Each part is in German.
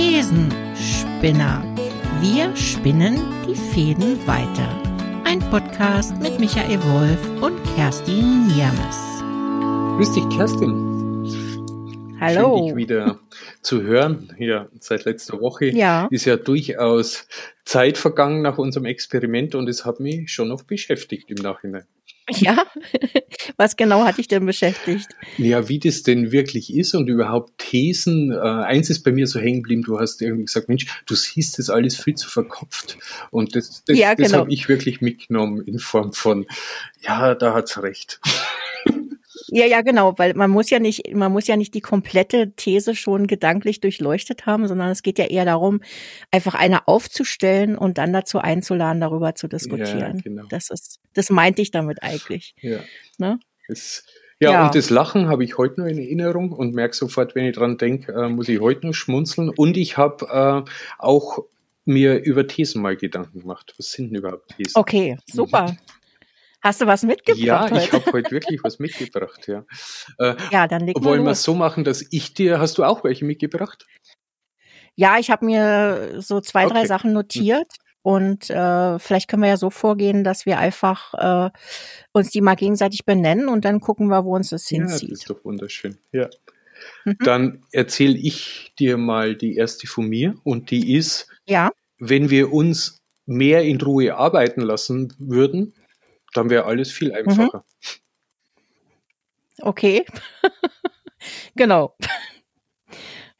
Thesenspinner. Wir spinnen die Fäden weiter. Ein Podcast mit Michael Wolf und Kerstin Niermes. Grüß dich, Kerstin. Hallo. Schön, dich wieder zu hören. Ja, seit letzter Woche Ja. ist ja durchaus Zeit vergangen nach unserem Experiment und es hat mich schon noch beschäftigt im Nachhinein. Ja, was genau hat dich denn beschäftigt? Ja, wie das denn wirklich ist und überhaupt Thesen. Äh, eins ist bei mir so hängen geblieben, du hast irgendwie gesagt, Mensch, du siehst das alles viel zu verkopft. Und das, das, Ja, das genau. habe ich wirklich mitgenommen in Form von, ja, da hat's recht. Ja, ja, genau, weil man muss ja nicht, man muss ja nicht die komplette These schon gedanklich durchleuchtet haben, sondern es geht ja eher darum, einfach eine aufzustellen und dann dazu einzuladen, darüber zu diskutieren. Ja, genau. Das ist, das meinte ich damit eigentlich. Ja. Ne? Das, ja, Ja. und das Lachen habe ich heute noch in Erinnerung und merke sofort, wenn ich dran denke, äh, muss ich heute noch schmunzeln. Und ich habe äh, auch mir über Thesen mal Gedanken gemacht. Was sind denn überhaupt Thesen? Okay, super. Hast du was mitgebracht Ja, ich heute? habe heute wirklich was mitgebracht, ja. Äh, Ja, dann leg wollen wir es so machen, dass ich dir, hast du auch welche mitgebracht? Ja, ich habe mir so zwei, drei Okay. Sachen notiert und äh, vielleicht können wir ja so vorgehen, dass wir einfach äh, uns die mal gegenseitig benennen und dann gucken wir, wo uns das Ja, das ist doch wunderschön. Ja. Mhm. Dann erzähle ich dir mal die erste von mir und die ist, Ja, wenn wir uns mehr in Ruhe arbeiten lassen würden, dann wäre alles viel Mhm. einfacher. okay. genau.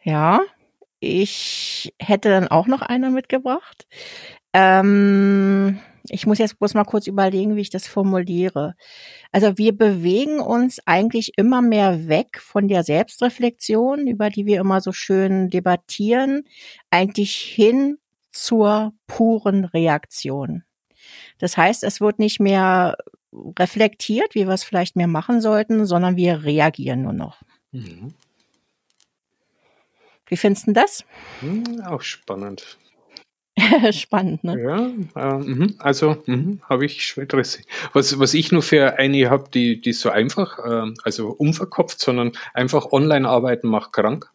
Ja, ich hätte dann auch noch eine mitgebracht. Ähm, ich muss jetzt bloß mal kurz überlegen, wie ich das formuliere. Also wir bewegen uns eigentlich immer mehr weg von der Selbstreflexion, über die wir immer so schön debattieren, eigentlich hin zur puren Reaktion. Das heißt, es wird nicht mehr reflektiert, wie wir es vielleicht mehr machen sollten, sondern wir reagieren nur noch. Mhm. Wie findest du das? Hm, auch spannend. Spannend, ne? Ja, äh, mhm. also mhm, habe ich schon Interesse. Was, was ich nur für eine habe, die, die so einfach, äh, also unverkopft, sondern einfach online arbeiten macht krank.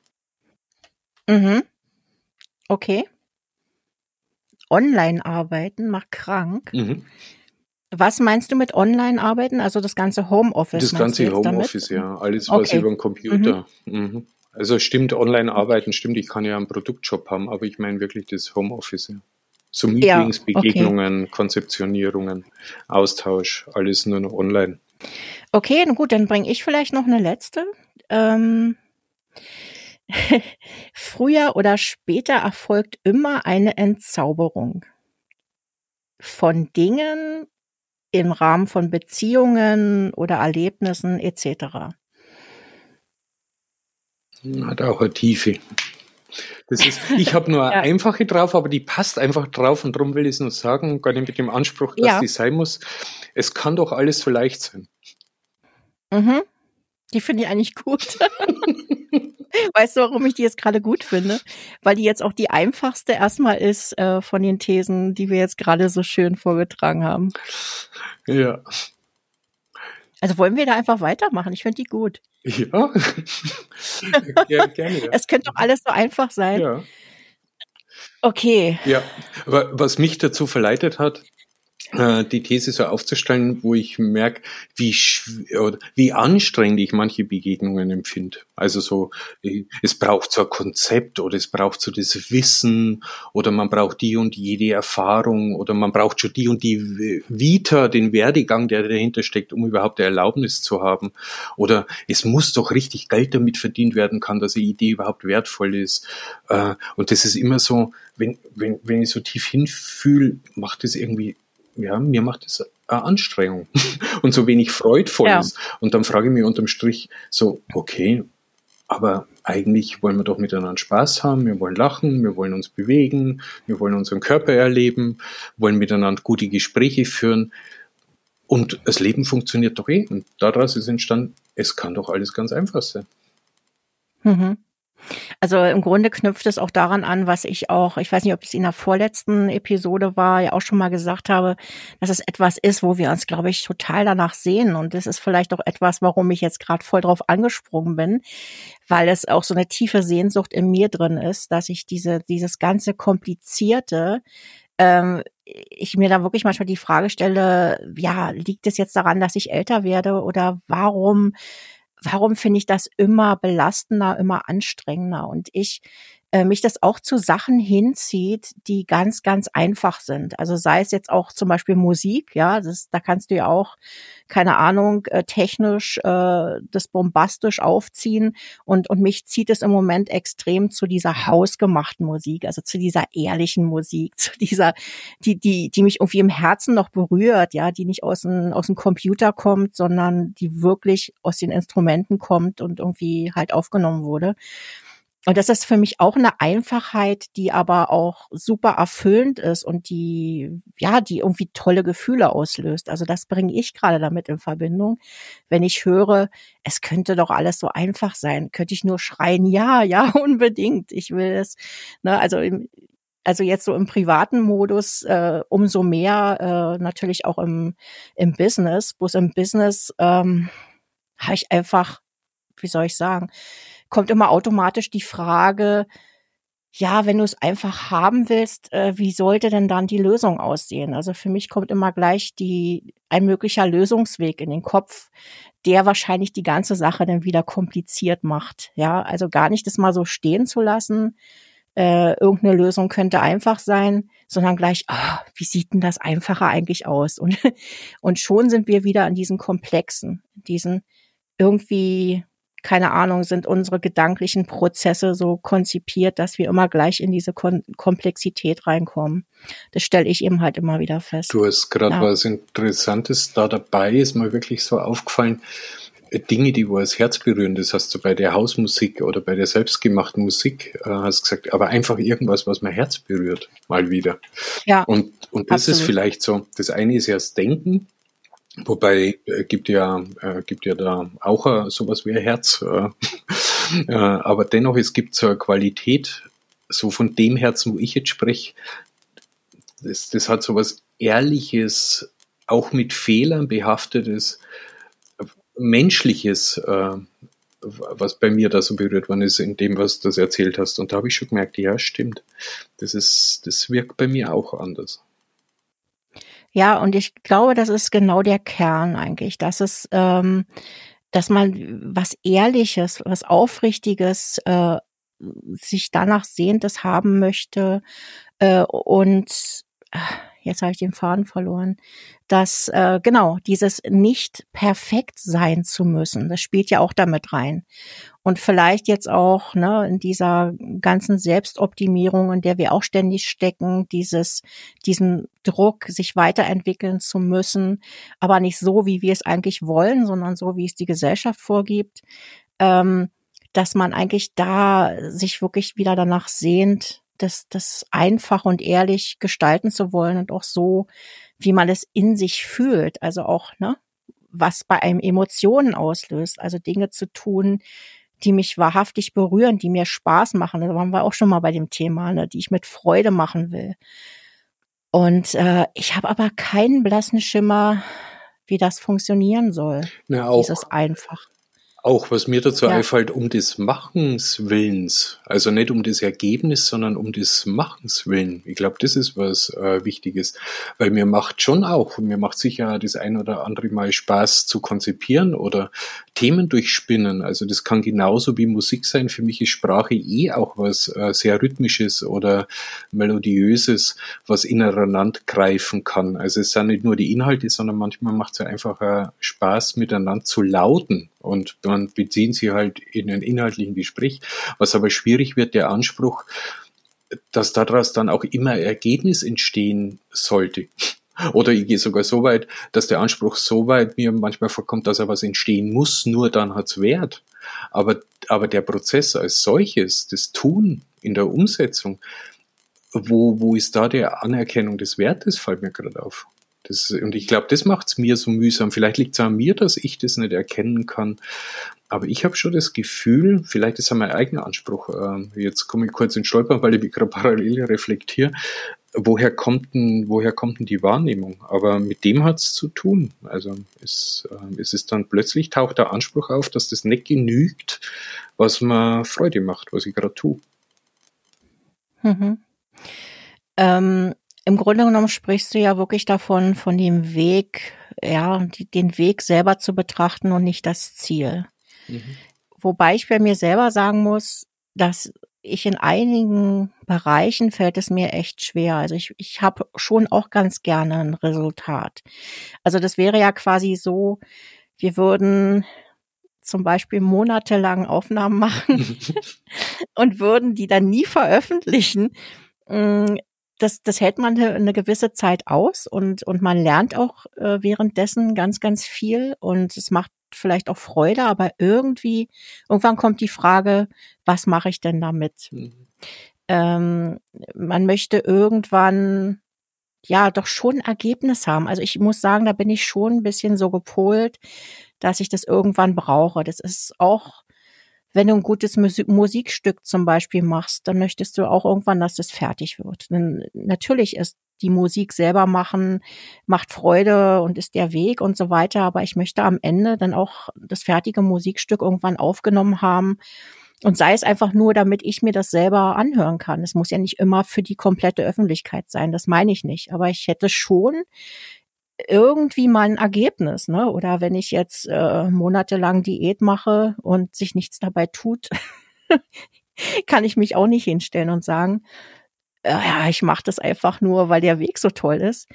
Mhm. Okay. Online-Arbeiten macht krank. Mhm. Was meinst du mit Online-Arbeiten? Also das ganze Homeoffice? Das ganze? Homeoffice, ja. Alles was Okay. über den Computer. Mhm. Also stimmt, online arbeiten, stimmt, ich kann ja einen Produktjob haben, aber ich meine wirklich das Homeoffice, ja. So Ja, Meetings, okay. Begegnungen, Konzeptionierungen, Austausch, alles nur noch online. Okay, na gut, dann bringe ich vielleicht noch eine letzte. Ähm, früher oder später erfolgt immer eine Entzauberung von Dingen im Rahmen von Beziehungen oder Erlebnissen etc. Hat auch eine Tiefe. Das ist, ich habe nur eine Ja. einfache drauf, aber die passt einfach drauf und darum will ich es nur sagen, gar nicht mit dem Anspruch, dass Ja. die sein muss. Es kann doch alles so leicht sein. Mhm. Die finde ich eigentlich gut. weißt du, warum ich die jetzt gerade gut finde? Weil die jetzt auch die einfachste erstmal ist äh, von den Thesen, die wir jetzt gerade so schön vorgetragen haben. Ja. Also wollen wir da einfach weitermachen? Ich finde die gut. Ja. ja gerne. Ja. Es könnte doch alles so einfach sein. ja. Okay. Ja, aber was mich dazu verleitet hat, die These so aufzustellen, wo ich merke, wie, wie anstrengend ich manche Begegnungen empfinde. Also so, äh, es braucht so ein Konzept oder es braucht so das Wissen oder man braucht die und jede Erfahrung oder man braucht schon die und die Vita, den Werdegang, der dahinter steckt, um überhaupt eine Erlaubnis zu haben. Oder es muss doch richtig Geld damit verdient werden kann, dass eine Idee überhaupt wertvoll ist. Äh, Und das ist immer so, wenn, wenn, wenn ich so tief hinfühle, macht es irgendwie, ja, mir macht es eine Anstrengung und so wenig freudvolles. Und dann frage ich mich unterm Strich so, okay, aber eigentlich wollen wir doch miteinander Spaß haben, wir wollen lachen, wir wollen uns bewegen, wir wollen unseren Körper erleben, wollen miteinander gute Gespräche führen. Und das Leben funktioniert doch eh. Und daraus ist entstanden, es kann doch alles ganz einfach sein. Mhm. Also im Grunde knüpft es auch daran an, was ich auch, ich weiß nicht, ob es in der vorletzten Episode war, ja auch schon mal gesagt habe, dass es etwas ist, wo wir uns, glaube ich, total danach sehen. Und das ist vielleicht auch etwas, warum ich jetzt gerade voll drauf angesprungen bin, weil es auch so eine tiefe Sehnsucht in mir drin ist, dass ich diese, dieses ganze Komplizierte ähm, ich mir da wirklich manchmal die Frage stelle, ja, liegt es jetzt daran, dass ich älter werde oder warum warum finde ich das immer belastender, immer anstrengender? Und ich mich das auch zu Sachen hinzieht, die ganz, ganz einfach sind. Also sei es jetzt auch zum Beispiel Musik, ja, das, da kannst du ja auch, keine Ahnung, äh, technisch äh, das bombastisch aufziehen. Und, und mich zieht es im Moment extrem zu dieser hausgemachten Musik, also zu dieser ehrlichen Musik, zu dieser, die, die, die mich irgendwie im Herzen noch berührt, ja, die nicht aus dem, aus dem Computer kommt, sondern die wirklich aus den Instrumenten kommt und irgendwie halt aufgenommen wurde. Und das ist für mich auch eine Einfachheit, die aber auch super erfüllend ist und die, ja, die irgendwie tolle Gefühle auslöst. Also das bringe ich gerade damit in Verbindung. Wenn ich höre, es könnte doch alles so einfach sein, könnte ich nur schreien, ja, ja, unbedingt. Ich will es, ne, also im, also jetzt so im privaten Modus äh, umso mehr äh, natürlich auch im, im Business. Bloß im Business ähm, habe ich einfach, wie soll ich sagen, kommt immer automatisch die Frage, ja, wenn du es einfach haben willst, äh, wie sollte denn dann die Lösung aussehen? Also für mich kommt immer gleich die, ein möglicher Lösungsweg in den Kopf, der wahrscheinlich die ganze Sache dann wieder kompliziert macht. Ja, also gar nicht das mal so stehen zu lassen. Äh, irgendeine Lösung könnte einfach sein, sondern gleich, oh, wie sieht denn das Einfache eigentlich aus? Und, und schon sind wir wieder an diesen Komplexen, diesen irgendwie keine Ahnung, sind unsere gedanklichen Prozesse so konzipiert, dass wir immer gleich in diese Kon Komplexität reinkommen. Das stelle ich eben halt immer wieder fest. Du hast gerade ja. was Interessantes da dabei, ist mir wirklich so aufgefallen. Äh, Dinge, die wo als Herz berühren, das hast du bei der Hausmusik oder bei der selbstgemachten Musik, äh, hast gesagt, aber einfach irgendwas, was mein Herz berührt, mal wieder. Ja. Und, und das absolut. ist vielleicht so, das eine ist ja das Denken, Wobei äh, gibt ja äh, gibt ja da auch äh, sowas wie ein Herz, äh, äh, aber dennoch es gibt so eine Qualität, so von dem Herzen, wo ich jetzt spreche, das, das hat sowas Ehrliches, auch mit Fehlern behaftetes, Menschliches, äh, was bei mir da so berührt worden ist, in dem, was du das erzählt hast. Und da habe ich schon gemerkt, ja, stimmt. Das ist, das wirkt bei mir auch anders. Ja, und ich glaube, das ist genau der Kern eigentlich, dass es, ähm, dass man was Ehrliches, was Aufrichtiges äh, sich danach sehntes haben möchte äh, und äh, jetzt habe ich den Faden verloren, dass äh, genau dieses nicht perfekt sein zu müssen, das spielt ja auch damit rein. Und vielleicht jetzt auch ne, in dieser ganzen Selbstoptimierung, in der wir auch ständig stecken, dieses, diesen Druck, sich weiterentwickeln zu müssen, aber nicht so, wie wir es eigentlich wollen, sondern so, wie es die Gesellschaft vorgibt, ähm, dass man eigentlich da sich wirklich wieder danach sehnt, das, das einfach und ehrlich gestalten zu wollen und auch so, wie man es in sich fühlt. Also auch, ne, was bei einem Emotionen auslöst. Also Dinge zu tun, die mich wahrhaftig berühren, die mir Spaß machen. Da waren wir auch schon mal bei dem Thema, ne, die ich mit Freude machen will. Und äh, ich habe aber keinen blassen Schimmer, wie das funktionieren soll. Na, auch, dieses einfach. Auch was mir dazu ja. einfällt, um des Machens Willens, also nicht um das Ergebnis, sondern um des Machens Willen. Ich glaube, das ist was äh, Wichtiges, weil mir macht schon auch, mir macht sicher das ein oder andere Mal Spaß zu konzipieren oder Themen durchspinnen. Also das kann genauso wie Musik sein. Für mich ist Sprache eh auch was äh, sehr rhythmisches oder melodiöses, was ineinander greifen kann. Also es sind nicht nur die Inhalte, sondern manchmal macht es ja einfach äh, Spaß, miteinander zu lauten und dann beziehen sie halt in einen inhaltlichen Gespräch. Was aber schwierig wird, der Anspruch, dass daraus dann auch immer Ergebnis entstehen sollte. Oder ich gehe sogar so weit, dass der Anspruch so weit mir manchmal vorkommt, dass er was entstehen muss, nur dann hat's Wert. Aber, aber der Prozess als solches, das Tun in der Umsetzung, wo, wo ist da die Anerkennung des Wertes, fällt mir gerade auf. Das, und ich glaube, das macht es mir so mühsam. Vielleicht liegt es an mir, dass ich das nicht erkennen kann. Aber ich habe schon das Gefühl, vielleicht ist ja mein eigener Anspruch, äh, jetzt komme ich kurz in Stolpern, weil ich mich gerade parallel reflektiere, woher kommt denn, woher kommt denn die Wahrnehmung? Aber mit dem hat es zu tun. Also es, äh, es ist dann plötzlich taucht der Anspruch auf, dass das nicht genügt, was mir Freude macht, was ich gerade tue. Mhm. Ähm, Im Grunde genommen sprichst du ja wirklich davon, von dem Weg, ja, die, den Weg selber zu betrachten und nicht das Ziel. Mhm. Wobei ich bei mir selber sagen muss, dass ich in einigen Bereichen fällt es mir echt schwer. Also ich, ich habe schon auch ganz gerne ein Resultat. Also das wäre ja quasi so, wir würden zum Beispiel monatelang Aufnahmen machen und würden die dann nie veröffentlichen. Das, das hält man eine gewisse Zeit aus und, und man lernt auch äh, währenddessen ganz, ganz viel und es macht vielleicht auch Freude, aber irgendwie, irgendwann kommt die Frage, was mache ich denn damit? Mhm. Ähm, man möchte irgendwann ja doch schon Ergebnis haben. Also ich muss sagen, da bin ich schon ein bisschen so gepolt, dass ich das irgendwann brauche. Das ist auch, wenn du ein gutes Musikstück zum Beispiel machst, dann möchtest du auch irgendwann, dass das fertig wird. Denn natürlich ist die Musik selber machen, macht Freude und ist der Weg und so weiter. Aber ich möchte am Ende dann auch das fertige Musikstück irgendwann aufgenommen haben. Und sei es einfach nur, damit ich mir das selber anhören kann. Es muss ja nicht immer für die komplette Öffentlichkeit sein. Das meine ich nicht. Aber ich hätte schon irgendwie mal ein Ergebnis, ne? Oder wenn ich jetzt äh, monatelang Diät mache und sich nichts dabei tut, kann ich mich auch nicht hinstellen und sagen, äh, ja, ich mache das einfach nur, weil der Weg so toll ist.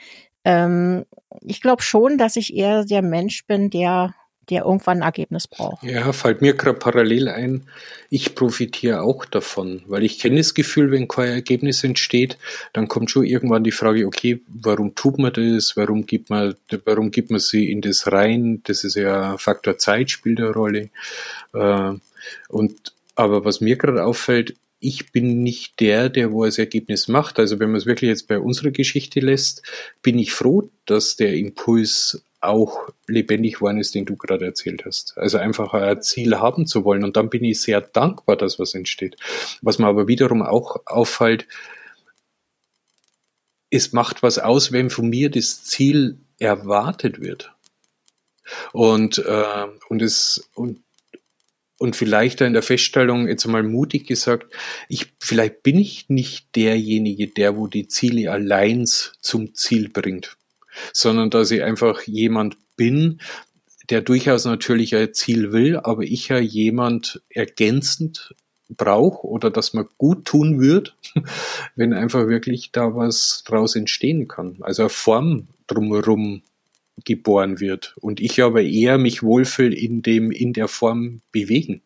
Ähm, ich glaube schon, dass ich eher der Mensch bin, der der irgendwann ein Ergebnis braucht. Ja, fällt mir gerade parallel ein, ich profitiere auch davon, weil ich kenne das Gefühl, wenn kein Ergebnis entsteht, dann kommt schon irgendwann die Frage, okay, warum tut man das, warum gibt man, warum gibt man sie in das rein, das ist ja Faktor Zeit spielt eine Rolle. Äh, und aber was mir gerade auffällt, ich bin nicht der, der wo das Ergebnis macht. Also wenn man es wirklich jetzt bei unserer Geschichte lässt, bin ich froh, dass der Impuls auch lebendig geworden ist, den du gerade erzählt hast. Also einfach ein Ziel haben zu wollen. Und dann bin ich sehr dankbar, dass was entsteht. Was mir aber wiederum auch auffällt, es macht was aus, wenn von mir das Ziel erwartet wird. Und, äh, und es, und und vielleicht in der Feststellung jetzt einmal mutig gesagt, ich, vielleicht bin ich nicht derjenige, der wo die Ziele allein zum Ziel bringt, sondern dass ich einfach jemand bin, der durchaus natürlich ein Ziel will, aber ich ja jemand ergänzend brauche oder dass man gut tun wird, wenn einfach wirklich da was draus entstehen kann. Also eine Form drumherum geboren wird und ich aber eher mich wohlfühle in dem, in der Form bewegen.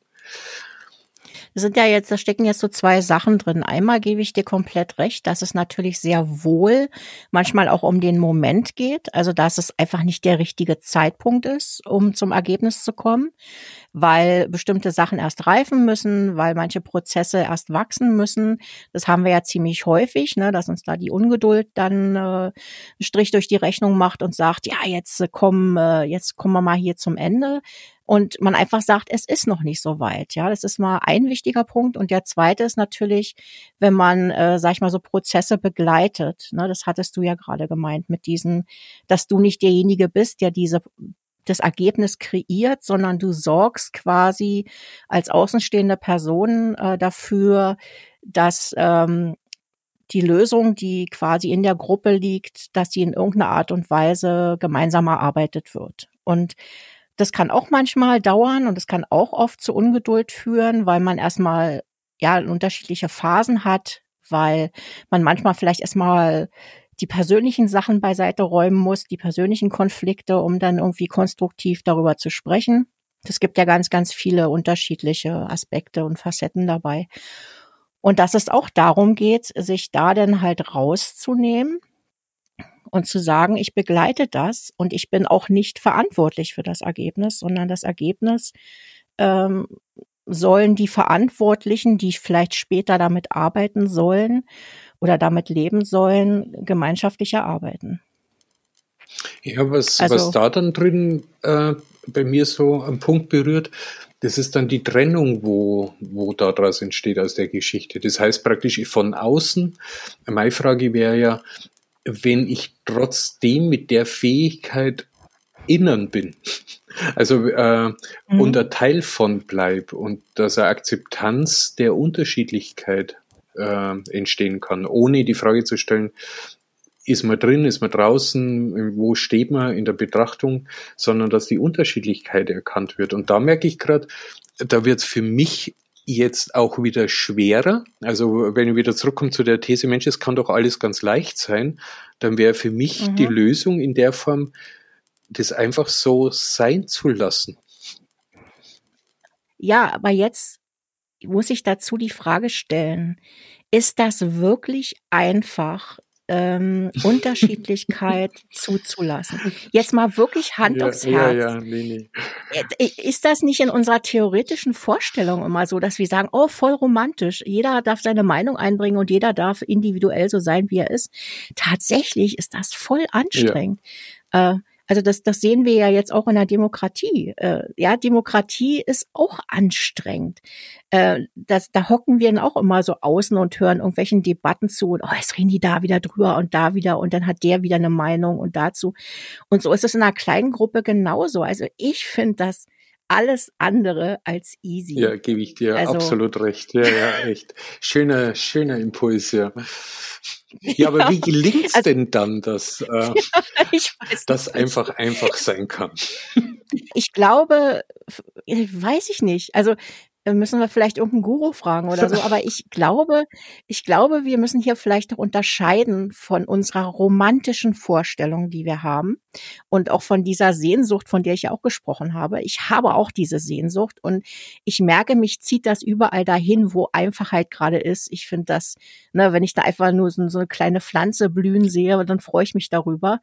Sind ja jetzt, da stecken jetzt so zwei Sachen drin. Einmal gebe ich dir komplett recht, dass es natürlich sehr wohl manchmal auch um den Moment geht. Also, dass es einfach nicht der richtige Zeitpunkt ist, um zum Ergebnis zu kommen, weil bestimmte Sachen erst reifen müssen, weil manche Prozesse erst wachsen müssen. Das haben wir ja ziemlich häufig, ne, dass uns da die Ungeduld dann äh, einen Strich durch die Rechnung macht und sagt, ja, jetzt äh, kommen, äh, jetzt kommen wir mal hier zum Ende und man einfach sagt, es ist noch nicht so weit. Ja, das ist mal ein wichtiger Punkt. Und der zweite ist natürlich, wenn man, äh, sag ich mal, so Prozesse begleitet. Ne, das hattest du ja gerade gemeint mit diesen, dass du nicht derjenige bist, der diese das Ergebnis kreiert, sondern du sorgst quasi als außenstehende Person äh, dafür, dass ähm, die Lösung, die quasi in der Gruppe liegt, dass die in irgendeiner Art und Weise gemeinsam erarbeitet wird. Und das kann auch manchmal dauern und es kann auch oft zu Ungeduld führen, weil man erstmal ja unterschiedliche Phasen hat, weil man manchmal vielleicht erstmal die persönlichen Sachen beiseite räumen muss, die persönlichen Konflikte, um dann irgendwie konstruktiv darüber zu sprechen. Es gibt ja ganz, ganz viele unterschiedliche Aspekte und Facetten dabei. Und dass es auch darum geht, sich da dann halt rauszunehmen und zu sagen, ich begleite das und ich bin auch nicht verantwortlich für das Ergebnis, sondern das Ergebnis ähm, sollen die Verantwortlichen, die vielleicht später damit arbeiten sollen oder damit leben sollen, gemeinschaftlich erarbeiten. Ja, was, also, was da dann drin äh, bei mir so am Punkt berührt, das ist dann die Trennung, wo, wo daraus entsteht aus der Geschichte. Das heißt praktisch von außen. Meine Frage wäre ja, wenn ich trotzdem mit der Fähigkeit innen bin, also äh, mhm. unter Teil von bleib und dass eine Akzeptanz der Unterschiedlichkeit äh, entstehen kann, ohne die Frage zu stellen, ist man drin, ist man draußen, wo steht man in der Betrachtung, sondern dass die Unterschiedlichkeit erkannt wird. Und da merke ich gerade, da wird es für mich jetzt auch wieder schwerer. Also wenn ich wieder zurückkomme zu der These, Mensch, es kann doch alles ganz leicht sein, dann wäre für mich mhm. die Lösung in der Form, das einfach so sein zu lassen. Ja, aber jetzt muss ich dazu die Frage stellen, ist das wirklich einfach, ähm, Unterschiedlichkeit zuzulassen. Jetzt mal wirklich Hand ja, aufs Herz. Ja, ja, nee, nee. Ist das nicht in unserer theoretischen Vorstellung immer so, dass wir sagen, oh, voll romantisch, jeder darf seine Meinung einbringen und jeder darf individuell so sein, wie er ist. Tatsächlich ist das voll anstrengend. Ja. Äh, also das, das sehen wir ja jetzt auch in der Demokratie. Äh, ja, Demokratie ist auch anstrengend. Äh, das, da hocken wir dann auch immer so außen und hören irgendwelchen Debatten zu und oh, jetzt reden die da wieder drüber und da wieder und dann hat der wieder eine Meinung und dazu. Und so ist es in einer kleinen Gruppe genauso. Also ich finde das alles andere als easy. Ja, gebe ich dir also, absolut recht. Ja, ja, echt. Schöner, schöner Impuls, ja. Ja, aber ja. wie gelingt's also, denn dann, dass äh, ja, das einfach einfach sein kann? Ich glaube, weiß ich nicht. Also müssen wir vielleicht irgendeinen Guru fragen oder so. Aber ich glaube, ich glaube, wir müssen hier vielleicht auch unterscheiden von unserer romantischen Vorstellung, die wir haben und auch von dieser Sehnsucht, von der ich ja auch gesprochen habe. Ich habe auch diese Sehnsucht und ich merke, mich zieht das überall dahin, wo Einfachheit gerade ist. Ich finde das, ne, wenn ich da einfach nur so, so eine kleine Pflanze blühen sehe, dann freue ich mich darüber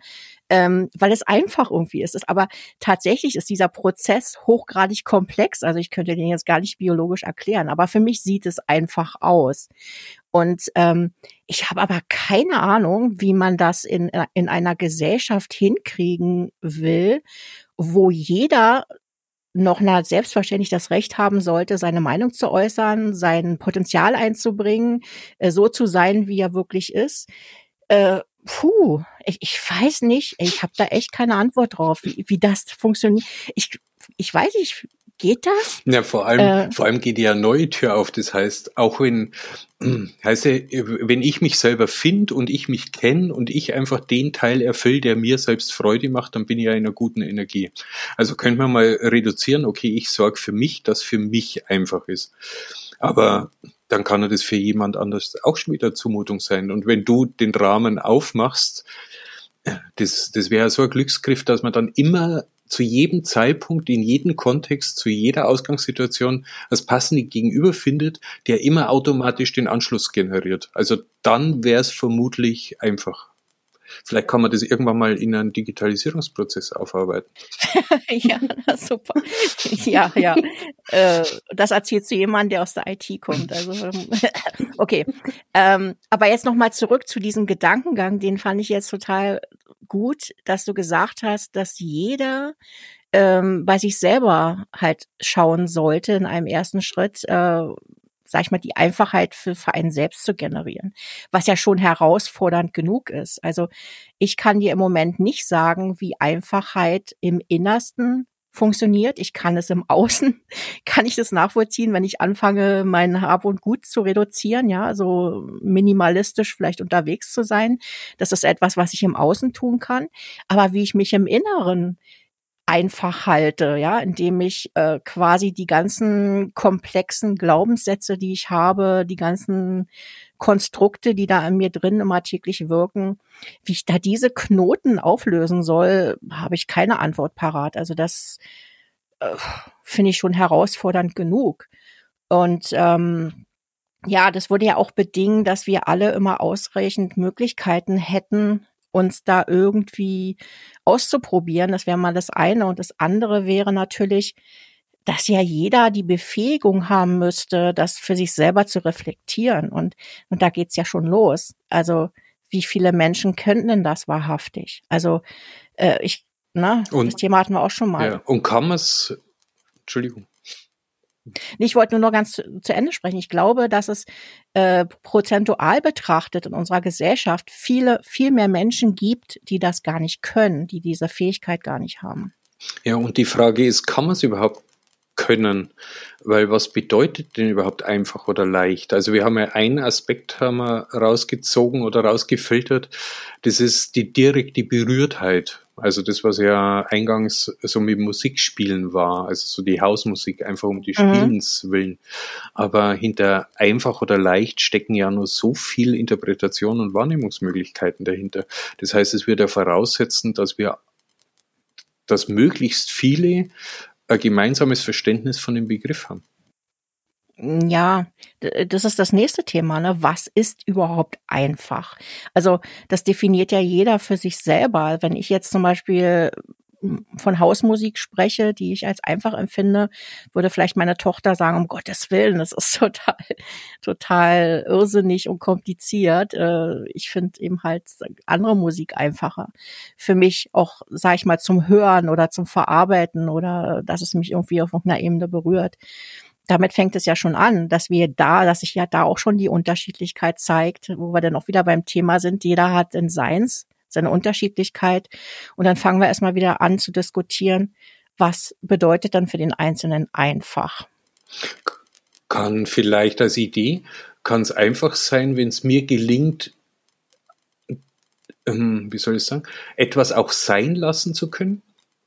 ähm, weil es einfach irgendwie ist. Aber tatsächlich ist dieser Prozess hochgradig komplex. Also ich könnte den jetzt gar nicht biologisch erklären, aber für mich sieht es einfach aus. Und ähm, ich habe aber keine Ahnung, wie man das in, in einer Gesellschaft hinkriegen will, wo jeder noch na, selbstverständlich das Recht haben sollte, seine Meinung zu äußern, sein Potenzial einzubringen, äh, so zu sein, wie er wirklich ist. Äh, puh, ich, ich weiß nicht, ich habe da echt keine Antwort drauf, wie, wie das funktioniert. Ich, ich weiß nicht, geht das? Ja, vor allem, äh, vor allem geht ja neue Tür auf. Das heißt, auch wenn, heißt ja, wenn ich mich selber finde und ich mich kenne und ich einfach den Teil erfülle, der mir selbst Freude macht, dann bin ich ja in einer guten Energie. Also könnte man mal reduzieren, okay, ich sorge für mich, dass für mich einfach ist. Aber dann kann das für jemand anders auch schon wieder Zumutung sein. Und wenn du den Rahmen aufmachst, das, das wäre so ein Glücksgriff, dass man dann immer zu jedem Zeitpunkt, in jedem Kontext, zu jeder Ausgangssituation das passende Gegenüber findet, der immer automatisch den Anschluss generiert. Also dann wäre es vermutlich einfach. Vielleicht kann man das irgendwann mal in einen Digitalisierungsprozess aufarbeiten. ja, super. Ja, ja. Äh, das erzählt zu jemandem, der aus der IT kommt. Also okay. Ähm, aber jetzt noch mal zurück zu diesem Gedankengang. Den fand ich jetzt total gut, dass du gesagt hast, dass jeder ähm, bei sich selber halt schauen sollte in einem ersten Schritt, äh, sag ich mal, die Einfachheit für, einen selbst zu generieren, was ja schon herausfordernd genug ist. Also ich kann dir im Moment nicht sagen, wie Einfachheit im Innersten funktioniert. Ich kann es im Außen, kann ich das nachvollziehen, wenn ich anfange, mein Hab und Gut zu reduzieren, ja, so minimalistisch vielleicht unterwegs zu sein. Das ist etwas, was ich im Außen tun kann. Aber wie ich mich im Inneren einfach halte, ja, indem ich äh, quasi die ganzen komplexen Glaubenssätze, die ich habe, die ganzen Konstrukte, die da an mir drin immer täglich wirken, wie ich da diese Knoten auflösen soll, habe ich keine Antwort parat. Also das äh, finde ich schon herausfordernd genug. Und ähm, ja, das würde ja auch bedingen, dass wir alle immer ausreichend Möglichkeiten hätten, uns da irgendwie auszuprobieren. Das wäre mal das eine. Und das andere wäre natürlich, dass ja jeder die Befähigung haben müsste, das für sich selber zu reflektieren. Und, und da geht's ja schon los. Also wie viele Menschen könnten denn das wahrhaftig? Also äh, ich, na, und, das Thema hatten wir auch schon mal. Ja, und kann es, Entschuldigung. Ich wollte nur noch ganz zu, zu, Ende sprechen. Ich glaube, dass es äh, prozentual betrachtet in unserer Gesellschaft viele, viel mehr Menschen gibt, die das gar nicht können, die diese Fähigkeit gar nicht haben. Ja, und die Frage ist, kann man es überhaupt können? Weil was bedeutet denn überhaupt einfach oder leicht? Also wir haben ja einen Aspekt haben wir rausgezogen oder rausgefiltert. Das ist die direkte Berührtheit. Also das, was ja eingangs so mit Musikspielen war, also so die Hausmusik, einfach um die mhm. Spielens willen. Aber hinter einfach oder leicht stecken ja nur so viel Interpretation und Wahrnehmungsmöglichkeiten dahinter. Das heißt, es wird ja voraussetzen, dass wir, dass möglichst viele ein gemeinsames Verständnis von dem Begriff haben. Ja, das ist das nächste Thema. Ne? Was ist überhaupt einfach? Also das definiert ja jeder für sich selber. Wenn ich jetzt zum Beispiel von Hausmusik spreche, die ich als einfach empfinde, würde vielleicht meine Tochter sagen, um Gottes Willen, das ist total, total irrsinnig und kompliziert. Äh, ich finde eben halt andere Musik einfacher. Für mich auch, sage ich mal, zum Hören oder zum Verarbeiten oder dass es mich irgendwie auf irgendeiner Ebene berührt damit fängt es ja schon an, dass wir da, dass sich ja da auch schon die Unterschiedlichkeit zeigt, wo wir dann auch wieder beim Thema sind. Jeder hat in Seins seine Unterschiedlichkeit. Und dann fangen wir erstmal wieder an zu diskutieren, was bedeutet dann für den Einzelnen einfach. Kann vielleicht als Idee, kann es einfach sein, wenn es mir gelingt, ähm, wie soll ich sagen, etwas auch sein lassen zu können?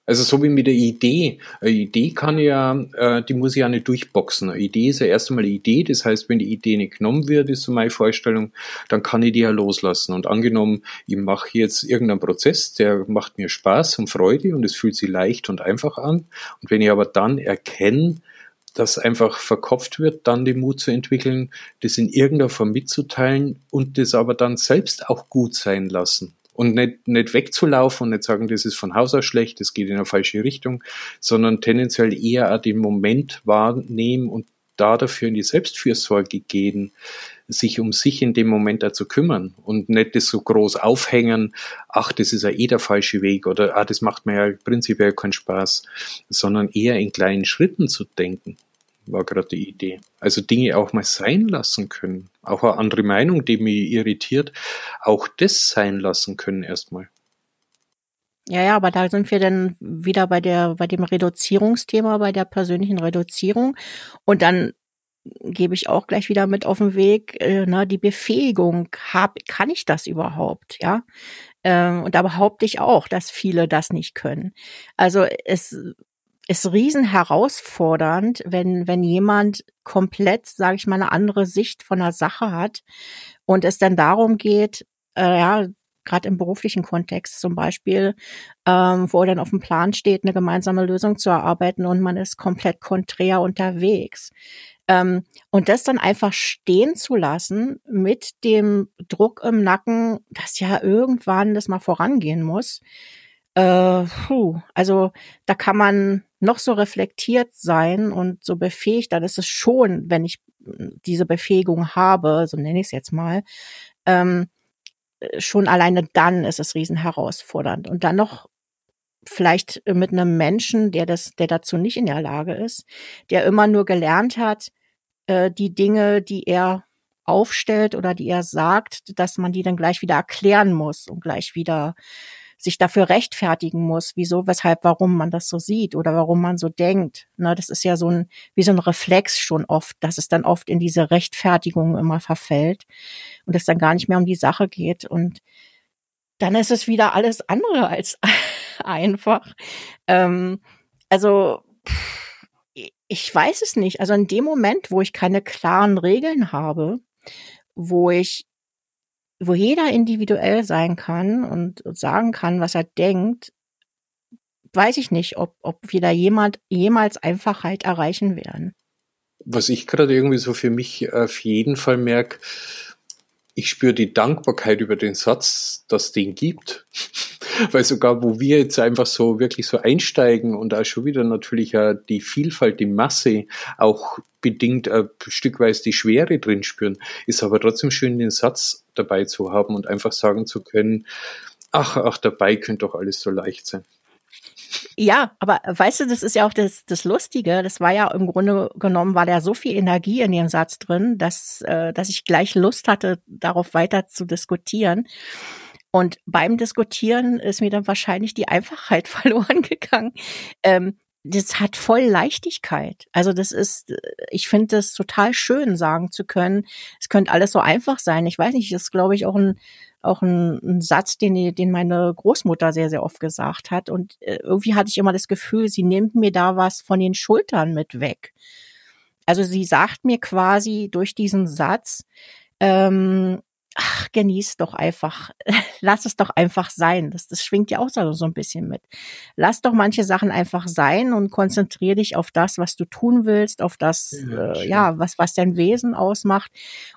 Also so wie mit der Idee. Eine Idee kann ja, äh, die muss ich ja nicht durchboxen. Eine Idee ist ja erst einmal eine Idee. Das heißt, wenn die Idee nicht genommen wird, ist so meine Vorstellung, dann kann ich die ja loslassen. Und angenommen, ich mache jetzt irgendeinen Prozess, der macht mir Spaß und Freude und es fühlt sich leicht und einfach an. Und wenn ich aber dann erkenne, dass einfach verkopft wird, dann den Mut zu entwickeln, das in irgendeiner Form mitzuteilen und das aber dann selbst auch gut sein lassen und nicht, nicht wegzulaufen und nicht sagen, das ist von Haus aus schlecht, das geht in eine falsche Richtung, sondern tendenziell eher den Moment wahrnehmen und da dafür in die Selbstfürsorge gehen, sich um sich in dem Moment da zu kümmern und nicht das so groß aufhängen, ach, das ist ja eh der falsche Weg oder ah, das macht mir ja prinzipiell keinen Spaß, sondern eher in kleinen Schritten zu denken war gerade die Idee. Also Dinge auch mal sein lassen können. Auch eine andere Meinung, die mich irritiert, auch das sein lassen können erstmal. Ja, ja, aber da sind wir dann wieder bei der, bei dem Reduzierungsthema, bei der persönlichen Reduzierung. Und dann gebe ich auch gleich wieder mit auf den Weg, äh, na, die Befähigung, hab, kann ich das überhaupt, ja? Ähm, und da behaupte ich auch, dass viele das nicht können. Also es ist riesen herausfordernd, wenn, wenn jemand komplett, sage ich mal, eine andere Sicht von der Sache hat und es dann darum geht, äh, ja, gerade im beruflichen Kontext zum Beispiel, ähm, wo dann auf dem Plan steht, eine gemeinsame Lösung zu erarbeiten und man ist komplett konträr unterwegs. Ähm, und das dann einfach stehen zu lassen mit dem Druck im Nacken, dass ja irgendwann das mal vorangehen muss. Äh, puh, also da kann man noch so reflektiert sein und so befähigt, dann ist es schon, wenn ich hm, diese Befähigung habe, so nenne ich es jetzt mal, ähm, schon alleine dann ist es riesen herausfordernd. Und dann noch vielleicht mit einem Menschen, der das, der dazu nicht in der Lage ist, der immer nur gelernt hat, äh, die Dinge, die er aufstellt oder die er sagt, dass man die dann gleich wieder erklären muss und gleich wieder sich dafür rechtfertigen muss, wieso, weshalb, warum man das so sieht oder warum man so denkt. Ne, das ist ja so ein, wie so ein Reflex schon oft, dass es dann oft in diese Rechtfertigung immer verfällt und es dann gar nicht mehr um die Sache geht. Und dann ist es wieder alles andere als einfach. Ähm, also, ich weiß es nicht. Also in dem Moment, wo ich keine klaren Regeln habe, wo ich wo jeder individuell sein kann und, sagen kann, was er denkt, weiß ich nicht, ob, ob wir da jemand, jemals Einfachheit erreichen werden. Was ich gerade irgendwie so für mich auf jeden Fall merke, ich spüre die Dankbarkeit über den Satz, dass den gibt. Weil sogar, wo wir jetzt einfach so wirklich so einsteigen und da schon wieder natürlich ja die Vielfalt, die Masse auch bedingt ein Stückweise die Schwere drin spüren, ist aber trotzdem schön, den Satz dabei zu haben und einfach sagen zu können, ach, ach, dabei könnte doch alles so leicht sein. Ja, aber weißt du, das ist ja auch das, das Lustige. Das war ja im Grunde genommen, war da so viel Energie in dem Satz drin, dass, äh, dass ich gleich Lust hatte, darauf weiter zu diskutieren. Und beim Diskutieren ist mir dann wahrscheinlich die Einfachheit verloren gegangen. Ähm, das hat voll Leichtigkeit. Also das ist, ich finde das total schön, sagen zu können, es könnte alles so einfach sein. Ich weiß nicht, das ist, glaube ich, auch ein, auch ein, ein Satz, den, den meine Großmutter sehr, sehr oft gesagt hat. Und äh, irgendwie hatte ich immer das Gefühl, sie nimmt mir da was von den Schultern mit weg. Also sie sagt mir quasi durch diesen Satz, ähm, ach, genieß doch einfach, lass es doch einfach sein. Das, das schwingt ja auch so, so ein bisschen mit. Lass doch manche Sachen einfach sein und konzentriere dich auf das, was du tun willst, auf das, ja, äh, ja, was, was dein Wesen ausmacht.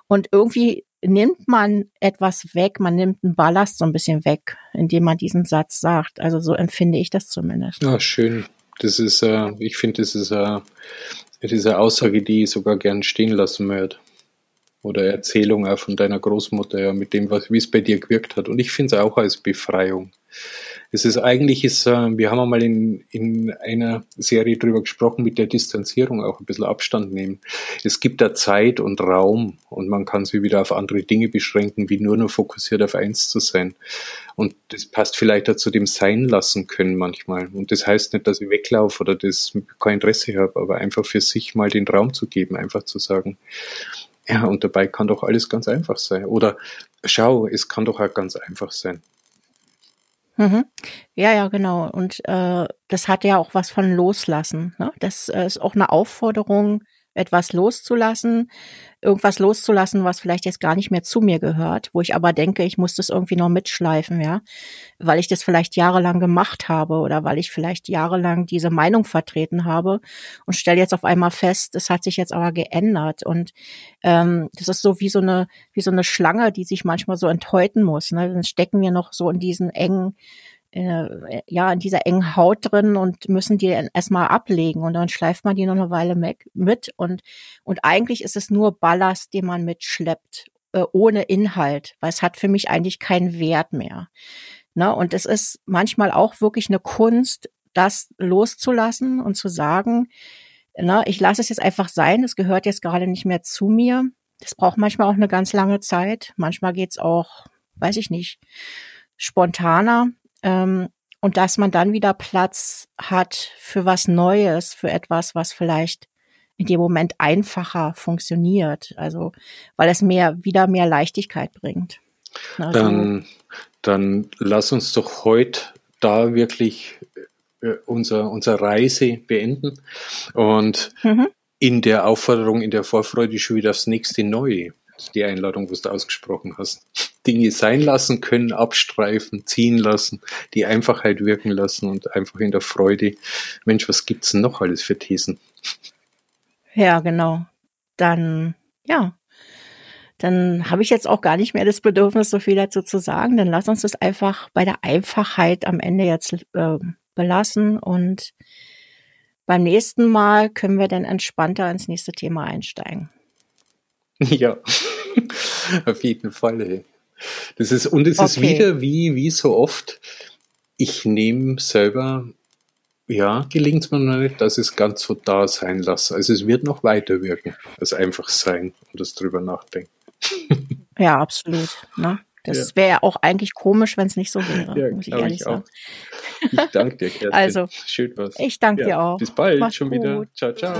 Und irgendwie nimmt man etwas weg, man nimmt einen Ballast so ein bisschen weg, indem man diesen Satz sagt. Also so empfinde ich das zumindest. Ja, schön. Das ist, äh, ich finde, das ist äh, diese Aussage, die ich sogar gern stehen lassen würde oder Erzählung auch von deiner Großmutter, ja, mit dem, wie es bei dir gewirkt hat. Und ich finde es auch als Befreiung. Es ist eigentlich, ist, äh, wir haben einmal in, in einer Serie drüber gesprochen, mit der Distanzierung auch ein bisschen Abstand nehmen. Es gibt da Zeit und Raum und man kann sich wieder auf andere Dinge beschränken, wie nur nur fokussiert auf eins zu sein. Und das passt vielleicht auch zu dem Sein lassen können manchmal. Und das heißt nicht, dass ich weglaufe oder das kein Interesse habe, aber einfach für sich mal den Raum zu geben, einfach zu sagen, ja, und dabei kann doch alles ganz einfach sein. Oder schau, es kann doch auch ganz einfach sein. Mhm. Ja, ja, genau. Und äh, das hat ja auch was von Loslassen. Ne? Das äh, ist auch eine Aufforderung, etwas loszulassen, irgendwas loszulassen, was vielleicht jetzt gar nicht mehr zu mir gehört, wo ich aber denke, ich muss das irgendwie noch mitschleifen, ja, weil ich das vielleicht jahrelang gemacht habe oder weil ich vielleicht jahrelang diese Meinung vertreten habe und stelle jetzt auf einmal fest, das hat sich jetzt aber geändert und ähm, das ist so wie so eine wie so eine Schlange, die sich manchmal so enthäuten muss. Ne? Dann stecken wir noch so in diesen engen äh, ja, in dieser engen Haut drin und müssen die erstmal ablegen und dann schleift man die noch eine Weile mit und, und eigentlich ist es nur Ballast, den man mitschleppt, äh, ohne Inhalt, weil es hat für mich eigentlich keinen Wert mehr. Ne? Und es ist manchmal auch wirklich eine Kunst, das loszulassen und zu sagen, ne, ich lasse es jetzt einfach sein, es gehört jetzt gerade nicht mehr zu mir. Das braucht manchmal auch eine ganz lange Zeit. Manchmal geht's auch, weiß ich nicht, spontaner. Ähm, und dass man dann wieder Platz hat für was Neues, für etwas, was vielleicht in dem Moment einfacher funktioniert. Also, weil es mehr, wieder mehr Leichtigkeit bringt. Also, dann, dann lass uns doch heute da wirklich äh, unser, unsere Reise beenden und mhm. in der Aufforderung, in der Vorfreude schon wieder das nächste Neue die Einladung, was du ausgesprochen hast. Dinge sein lassen können, abstreifen, ziehen lassen, die Einfachheit wirken lassen und einfach in der Freude, Mensch, was gibt's denn noch alles für Thesen? Ja, genau. Dann, ja, dann habe ich jetzt auch gar nicht mehr das Bedürfnis, so viel dazu zu sagen. Dann lass uns das einfach bei der Einfachheit am Ende jetzt äh, belassen und beim nächsten Mal können wir dann entspannter ins nächste Thema einsteigen. Ja, auf jeden Fall. Das ist, und es okay. ist wieder wie, wie so oft, ich nehme selber, ja, gelingt es mir noch nicht, dass es ganz so da sein lasse. Also es wird noch weiter wirken, als einfach sein und das drüber nachdenken. Ja, absolut. Ne? Das ja. wäre ja auch eigentlich komisch, wenn es nicht so wäre, ja, muss ich ehrlich ich sagen. Ich danke dir, Kerstin. Also, Schön was. Ich danke ja, dir auch. Bis bald, Mach's schon gut. wieder. Ciao, ciao.